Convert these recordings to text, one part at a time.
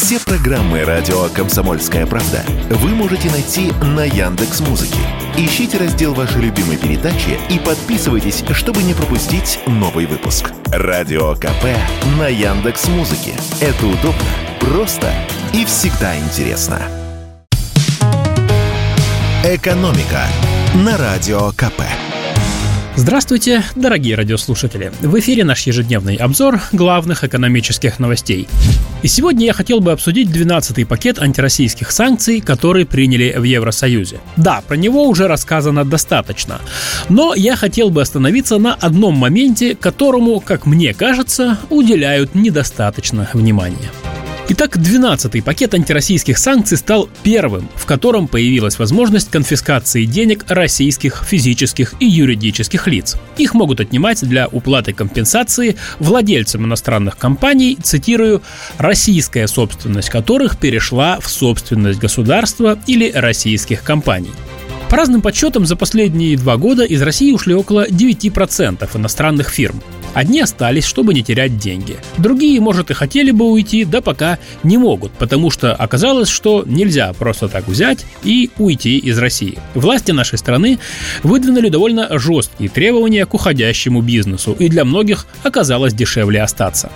Все программы радио Комсомольская правда вы можете найти на Яндекс Музыке. Ищите раздел вашей любимой передачи и подписывайтесь, чтобы не пропустить новый выпуск. Радио КП на Яндекс Музыке. Это удобно, просто и всегда интересно. Экономика на радио КП. Здравствуйте, дорогие радиослушатели! В эфире наш ежедневный обзор главных экономических новостей. И сегодня я хотел бы обсудить 12-й пакет антироссийских санкций, который приняли в Евросоюзе. Да, про него уже рассказано достаточно. Но я хотел бы остановиться на одном моменте, которому, как мне кажется, уделяют недостаточно внимания. Итак, 12-й пакет антироссийских санкций стал первым, в котором появилась возможность конфискации денег российских физических и юридических лиц. Их могут отнимать для уплаты компенсации владельцам иностранных компаний, цитирую, «российская собственность которых перешла в собственность государства или российских компаний». По разным подсчетам, за последние два года из России ушли около 9% иностранных фирм. Одни остались, чтобы не терять деньги. Другие, может, и хотели бы уйти, да пока не могут, потому что оказалось, что нельзя просто так взять и уйти из России. Власти нашей страны выдвинули довольно жесткие требования к уходящему бизнесу, и для многих оказалось дешевле остаться.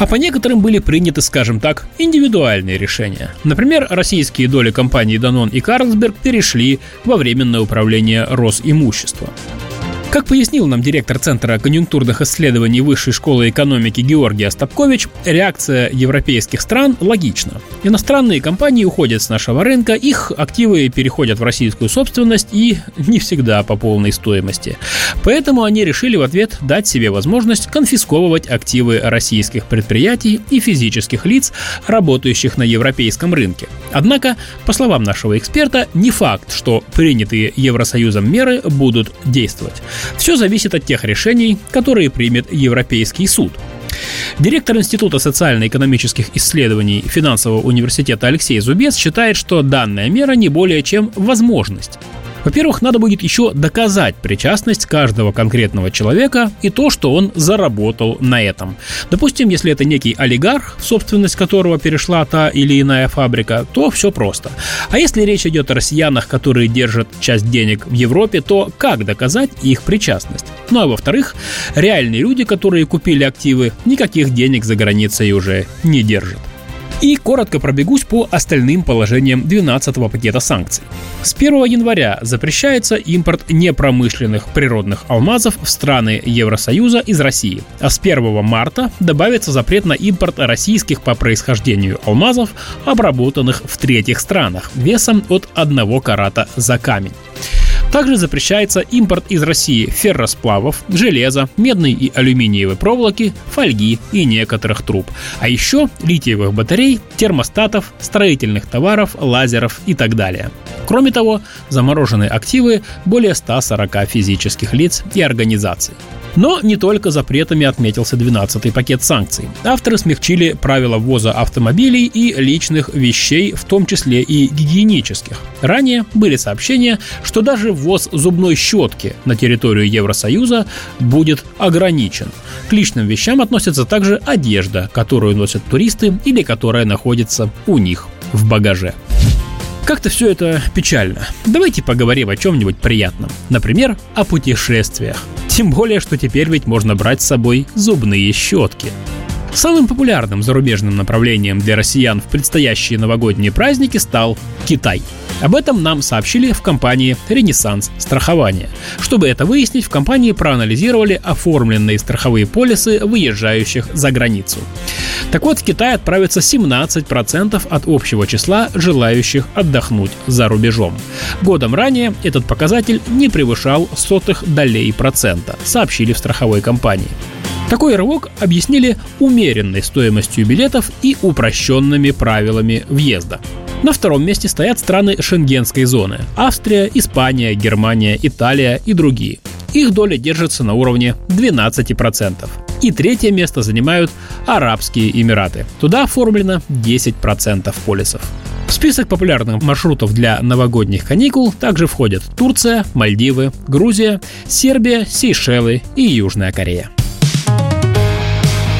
А по некоторым были приняты, скажем так, индивидуальные решения. Например, российские доли компаний Данон и Карлсберг перешли во временное управление Росимущества. Как пояснил нам директор Центра конъюнктурных исследований Высшей школы экономики Георгий Остапкович, реакция европейских стран логична. Иностранные компании уходят с нашего рынка, их активы переходят в российскую собственность и не всегда по полной стоимости. Поэтому они решили в ответ дать себе возможность конфисковывать активы российских предприятий и физических лиц, работающих на европейском рынке. Однако, по словам нашего эксперта, не факт, что принятые Евросоюзом меры будут действовать. Все зависит от тех решений, которые примет Европейский суд. Директор Института социально-экономических исследований Финансового университета Алексей Зубец считает, что данная мера не более чем возможность. Во-первых, надо будет еще доказать причастность каждого конкретного человека и то, что он заработал на этом. Допустим, если это некий олигарх, собственность которого перешла та или иная фабрика, то все просто. А если речь идет о россиянах, которые держат часть денег в Европе, то как доказать их причастность? Ну а во-вторых, реальные люди, которые купили активы, никаких денег за границей уже не держат. И коротко пробегусь по остальным положениям 12-го пакета санкций. С 1 января запрещается импорт непромышленных природных алмазов в страны Евросоюза из России, а с 1 марта добавится запрет на импорт российских по происхождению алмазов, обработанных в третьих странах, весом от 1 карата за камень. Также запрещается импорт из России ферросплавов, железа, медной и алюминиевой проволоки, фольги и некоторых труб. А еще литиевых батарей, термостатов, строительных товаров, лазеров и так далее. Кроме того, заморожены активы более 140 физических лиц и организаций. Но не только запретами отметился 12-й пакет санкций. Авторы смягчили правила ввоза автомобилей и личных вещей, в том числе и гигиенических. Ранее были сообщения, что даже ввоз зубной щетки на территорию Евросоюза будет ограничен. К личным вещам относится также одежда, которую носят туристы или которая находится у них в багаже. Как-то все это печально. Давайте поговорим о чем-нибудь приятном. Например, о путешествиях. Тем более, что теперь ведь можно брать с собой зубные щетки. Самым популярным зарубежным направлением для россиян в предстоящие новогодние праздники стал Китай. Об этом нам сообщили в компании «Ренессанс страхование». Чтобы это выяснить, в компании проанализировали оформленные страховые полисы выезжающих за границу. Так вот, в Китай отправится 17% от общего числа желающих отдохнуть за рубежом. Годом ранее этот показатель не превышал сотых долей процента, сообщили в страховой компании. Такой рывок объяснили умеренной стоимостью билетов и упрощенными правилами въезда. На втором месте стоят страны шенгенской зоны – Австрия, Испания, Германия, Италия и другие. Их доля держится на уровне 12%. И третье место занимают Арабские Эмираты. Туда оформлено 10% полисов. В список популярных маршрутов для новогодних каникул также входят Турция, Мальдивы, Грузия, Сербия, Сейшелы и Южная Корея.